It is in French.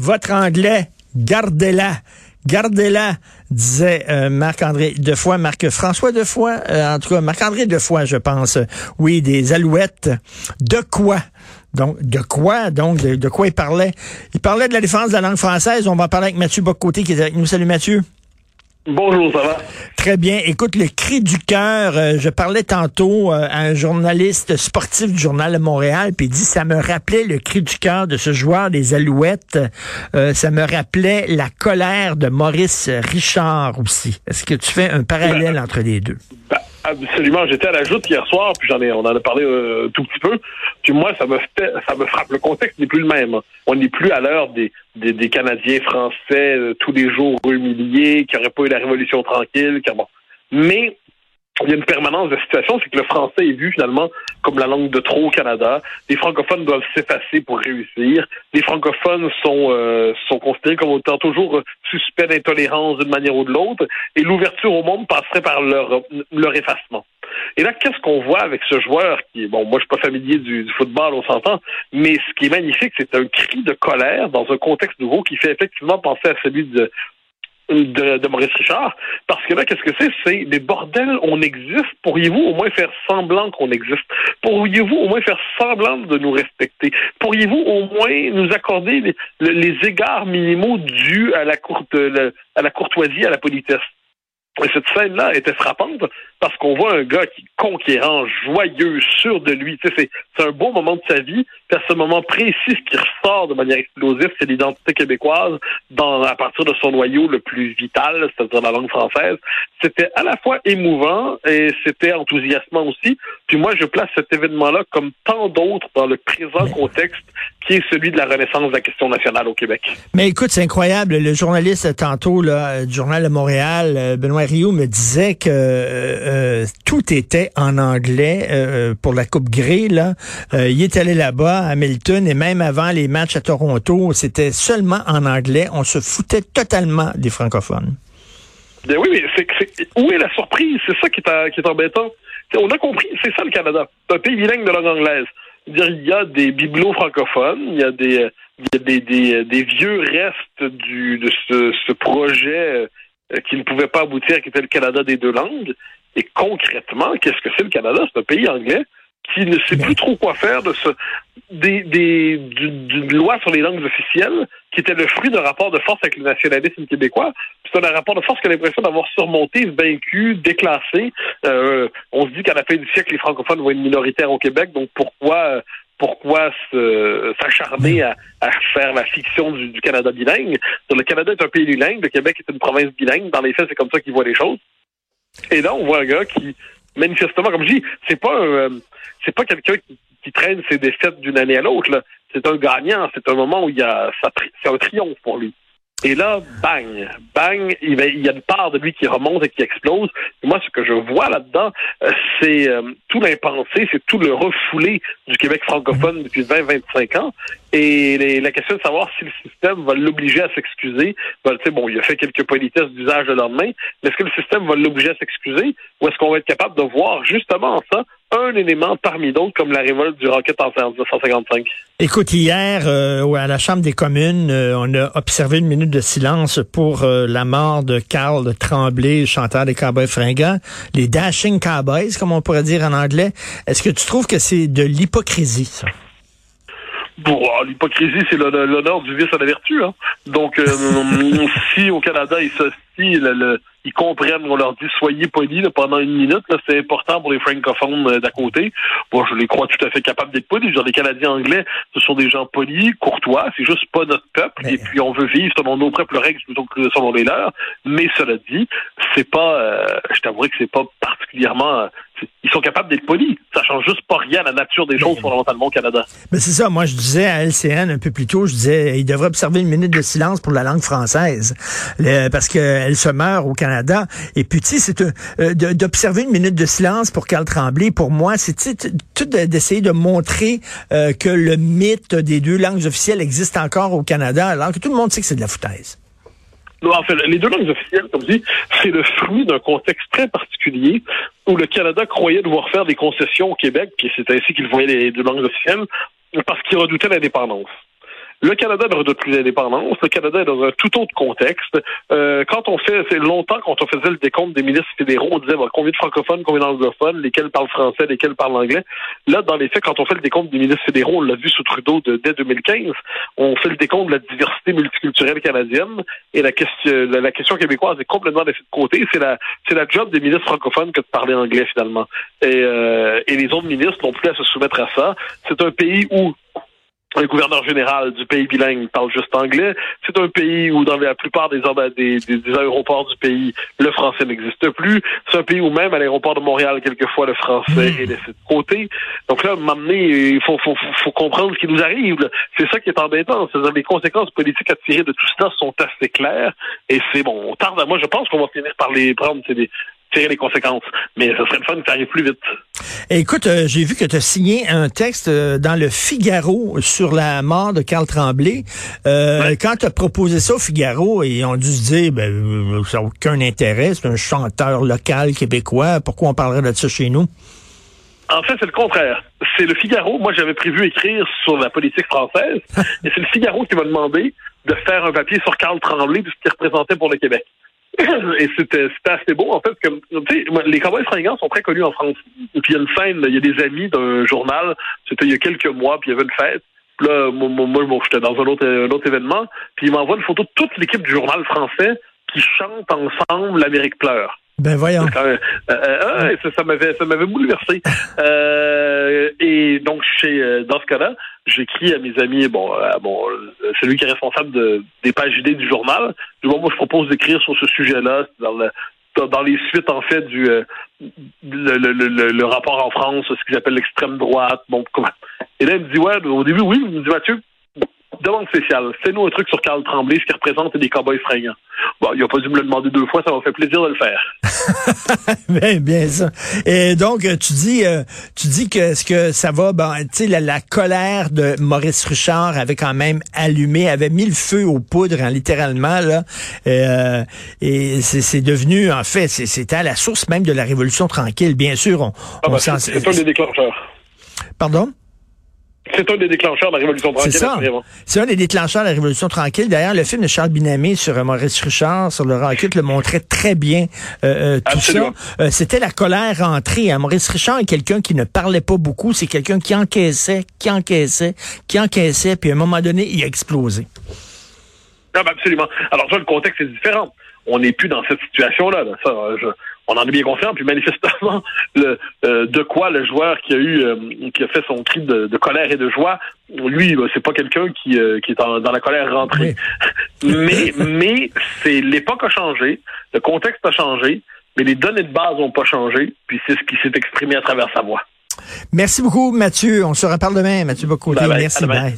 votre anglais, gardez-la. Gardez-la, disait euh, Marc-André Defoy, Marc-François Defoy, euh, en tout cas Marc-André Defoy, je pense. Oui, des alouettes. De quoi? Donc, de quoi? Donc, de, quoi il parlait? Il parlait de la défense de la langue française. On va parler avec Mathieu Bocoté qui est avec nous. Salut Mathieu. Bonjour, ça va? Très bien. Écoute, le cri du cœur, euh, je parlais tantôt euh, à un journaliste sportif du Journal de Montréal, puis il dit, ça me rappelait le cri du cœur de ce joueur des Alouettes. Euh, ça me rappelait la colère de Maurice Richard aussi. Est-ce que tu fais un parallèle ben, entre les deux? Ben, absolument. J'étais à la joute hier soir, puis j'en ai, on en a parlé tout petit peu. Puis moi, ça me fait, ça me frappe. Le contexte n'est plus le même. On n'est plus à l'heure des, des, Canadiens français euh, tous les jours humiliés, qui n'auraient pas eu la révolution tranquille. Qui, bon. Mais il y a une permanence de situation, c'est que le français est vu finalement comme la langue de trop au Canada. Les francophones doivent s'effacer pour réussir. Les francophones sont euh, sont considérés comme autant toujours suspects d'intolérance d'une manière ou de l'autre, et l'ouverture au monde passerait par leur leur effacement. Et là, qu'est-ce qu'on voit avec ce joueur qui, bon, moi je suis pas familier du, football, on s'entend, mais ce qui est magnifique, c'est un cri de colère dans un contexte nouveau qui fait effectivement penser à celui de, de, Maurice Richard. Parce que là, qu'est-ce que c'est? C'est des bordels, on existe. Pourriez-vous au moins faire semblant qu'on existe? Pourriez-vous au moins faire semblant de nous respecter? Pourriez-vous au moins nous accorder les, égards minimaux dus à la, courte, à la courtoisie, à la politesse? Et cette scène-là était frappante parce qu'on voit un gars qui conquérant, joyeux, sûr de lui. C'est un beau moment de sa vie. Puis à ce moment précis, ce qui ressort de manière explosive, c'est l'identité québécoise dans, à partir de son noyau le plus vital, c'est-à-dire la langue française. C'était à la fois émouvant et c'était enthousiasmant aussi. Puis moi, je place cet événement-là comme tant d'autres dans le présent contexte qui est celui de la renaissance de la question nationale au Québec. Mais écoute, c'est incroyable. Le journaliste tantôt là, du Journal de Montréal, euh, Benoît Rio, me disait que euh, tout était en anglais euh, pour la Coupe Grey. Là. il est allé là-bas, à Hamilton, et même avant les matchs à Toronto, c'était seulement en anglais. On se foutait totalement des francophones. Ben oui, mais c'est, où est la surprise? C'est ça qui est, qui est embêtant. On a compris, c'est ça le Canada. Un pays bilingue de langue anglaise il y a des bibelots francophones, il y a des, des, vieux restes du, de ce, projet euh, qui ne pouvait pas aboutir, qui était le Canada des deux langues. Et concrètement, qu'est-ce que c'est le Canada? C'est un pays anglais qui ne sait plus trop quoi faire de ce des, des d'une loi sur les langues officielles qui était le fruit d'un rapport de force avec le nationalisme québécois. C'est un rapport de force qui a l'impression d'avoir surmonté, vaincu, déclassé. Euh, on se dit qu'à la fin du siècle, les francophones vont être minoritaires au Québec, donc pourquoi pourquoi s'acharner à, à, faire la fiction du, Canada bilingue? Le Canada est un pays bilingue, le Québec est une province bilingue. Dans les faits, c'est comme ça qu'ils voient les choses. Et là, on voit un gars qui, manifestement, comme je dis, c'est pas euh, c'est pas quelqu'un qui, qui, traîne ses défaites d'une année à l'autre. C'est un gagnant. C'est un moment où il y a, c'est un triomphe pour lui. Et là, bang, bang, il y a une part de lui qui remonte et qui explose. Et moi, ce que je vois là-dedans, euh, c'est euh, tout l'impensé, c'est tout le refoulé du Québec francophone depuis 20-25 ans. Et la question de savoir si le système va l'obliger à s'excuser. Ben, bon, il a fait quelques politesses d'usage le lendemain, mais est-ce que le système va l'obliger à s'excuser ou est-ce qu'on va être capable de voir justement ça un élément parmi d'autres, comme la révolte du Rocket en 1955. Écoute, hier, euh, à la Chambre des communes, euh, on a observé une minute de silence pour euh, la mort de Carl Tremblay, chanteur des Cowboys fringants, les Dashing Cowboys, comme on pourrait dire en anglais. Est-ce que tu trouves que c'est de l'hypocrisie, ça? Bon, l'hypocrisie, c'est l'honneur du vice à la vertu. Hein. Donc, si au Canada, il se ils comprennent, on leur dit soyez polis pendant une minute. C'est important pour les francophones euh, d'à côté. Moi, je les crois tout à fait capables d'être polis. Genre, les Canadiens anglais, ce sont des gens polis, courtois. C'est juste pas notre peuple. Et puis, on veut vivre selon nos propres règles plutôt que selon les leurs. Mais cela dit, c'est pas, euh, je t'avouerai que c'est pas particulièrement ils sont capables d'être polis. Ça change juste pas rien à la nature des choses fondamentalement au Canada. Mais c'est ça. Moi, je disais à LCN un peu plus tôt, je disais, il devrait observer une minute de silence pour la langue française. parce qu'elle se meurt au Canada. Et puis, tu sais, c'est euh, d'observer une minute de silence pour Carl Tremblay, pour moi, c'est tout d'essayer de montrer euh, que le mythe des deux langues officielles existe encore au Canada, alors que tout le monde sait que c'est de la foutaise. Non, en fait, les deux langues officielles, comme je dis, c'est le fruit d'un contexte très particulier où le Canada croyait devoir faire des concessions au Québec, et c'est ainsi qu'il voyait les deux langues officielles, parce qu'il redoutait l'indépendance. Le Canada de plus d'indépendance. Le Canada est dans un tout autre contexte. Euh, quand on fait, c'est longtemps quand on faisait le décompte des ministres fédéraux, on disait combien de francophones, combien d'anglophones, lesquels parlent français, lesquels parlent anglais. Là, dans les faits, quand on fait le décompte des ministres fédéraux, on l'a vu sous Trudeau dès 2015, on fait le décompte de la diversité multiculturelle canadienne et la question, la, question québécoise est complètement laissée de côté. C'est la, c'est la job des ministres francophones que de parler anglais finalement. Et, euh, et les autres ministres n'ont plus à se soumettre à ça. C'est un pays où le gouverneur général du pays bilingue parle juste anglais. C'est un pays où, dans la plupart des, des, des, aéroports du pays, le français n'existe plus. C'est un pays où, même à l'aéroport de Montréal, quelquefois, le français hmm. est laissé de côté. Donc là, m'amener, il faut, faut, faut, comprendre ce qui nous arrive. C'est ça qui est embêtant. C'est-à-dire les conséquences politiques à tirer de tout cela sont assez claires. Et c'est bon, on tarde. Moi, je pense qu'on va finir par les prendre. C'est des, tirer les conséquences. Mais ce serait le fun que ça arrive plus vite. Écoute, euh, j'ai vu que tu as signé un texte euh, dans le Figaro sur la mort de Carl Tremblay. Euh, Quand tu as proposé ça au Figaro, et on dû se dire, ben, ça n'a aucun intérêt, c'est un chanteur local québécois, pourquoi on parlerait de ça chez nous? En fait, c'est le contraire. C'est le Figaro. Moi, j'avais prévu écrire sur la politique française, et c'est le Figaro qui m'a demandé de faire un papier sur Carl Tremblay, de ce qu'il représentait pour le Québec. Et c'était assez beau, en fait, que les Cowboys fringants sont très connus en France. Puis il y a une scène, il y a des amis d'un journal, c'était il y a quelques mois, puis il y avait une fête. Puis là, moi, moi, j'étais dans un autre, un autre événement, puis il m'envoie une photo de toute l'équipe du journal français qui chante ensemble L'Amérique pleure. Ben voyons. Euh, euh, ça, m'avait ça m'avait bouleversé. euh, et donc chez dans ce cas-là, j'écris à mes amis, bon, bon, celui qui est responsable de, des pages idées du journal. Dis, bon, moi je propose d'écrire sur ce sujet-là dans le dans les suites en fait du le, le, le, le, rapport en France, ce qu'ils appellent l'extrême droite. Bon, comment Et là il me dit ouais, au début oui, il me dit Mathieu, demande spéciale. Fais-nous un truc sur Carl Tremblay, ce qui représente des cowboys fringants. Bon, il a pas dû me le demander deux fois, ça m'a fait plaisir de le faire. bien, bien ça. Et donc, euh, tu dis, euh, tu dis que ce que ça va, ben, tu sais, la, colère de Maurice Richard avait quand même allumé, avait mis le feu aux poudres, hein, littéralement là. Euh, et c'est devenu, en fait, c'était à la source même de la Révolution tranquille. Bien sûr, on, ah ben, c'est un des déclencheurs. Pardon? C'est un des déclencheurs de la Révolution tranquille. C'est ça. C'est un des déclencheurs de la Révolution tranquille. D'ailleurs, le film de Charles Binamé sur euh, Maurice Richard, sur le Rocket, le montrait très bien euh, euh, tout ça. C'était la colère rentrée. Hein. Maurice Richard est quelqu'un qui ne parlait pas beaucoup. C'est quelqu'un qui encaissait, qui encaissait, qui encaissait. Puis à un moment donné, il a explosé. Ah, ben, absolument. Alors ça, le contexte est différent. On n'est plus dans cette situation-là. Ça, je, on en est bien conscient. Puis manifestement, le, euh, de quoi le joueur qui a eu, euh, qui a fait son cri de, colère et de joie, lui, c'est pas quelqu'un qui, euh, qui est dans la colère rentrée. mais mais c'est l'époque a changé, le contexte a changé, mais les données de base n'ont pas changé. Puis c'est ce qui s'est exprimé à travers sa voix. Merci beaucoup, Mathieu. On se reparle demain, Mathieu beaucoup. Merci. Bye.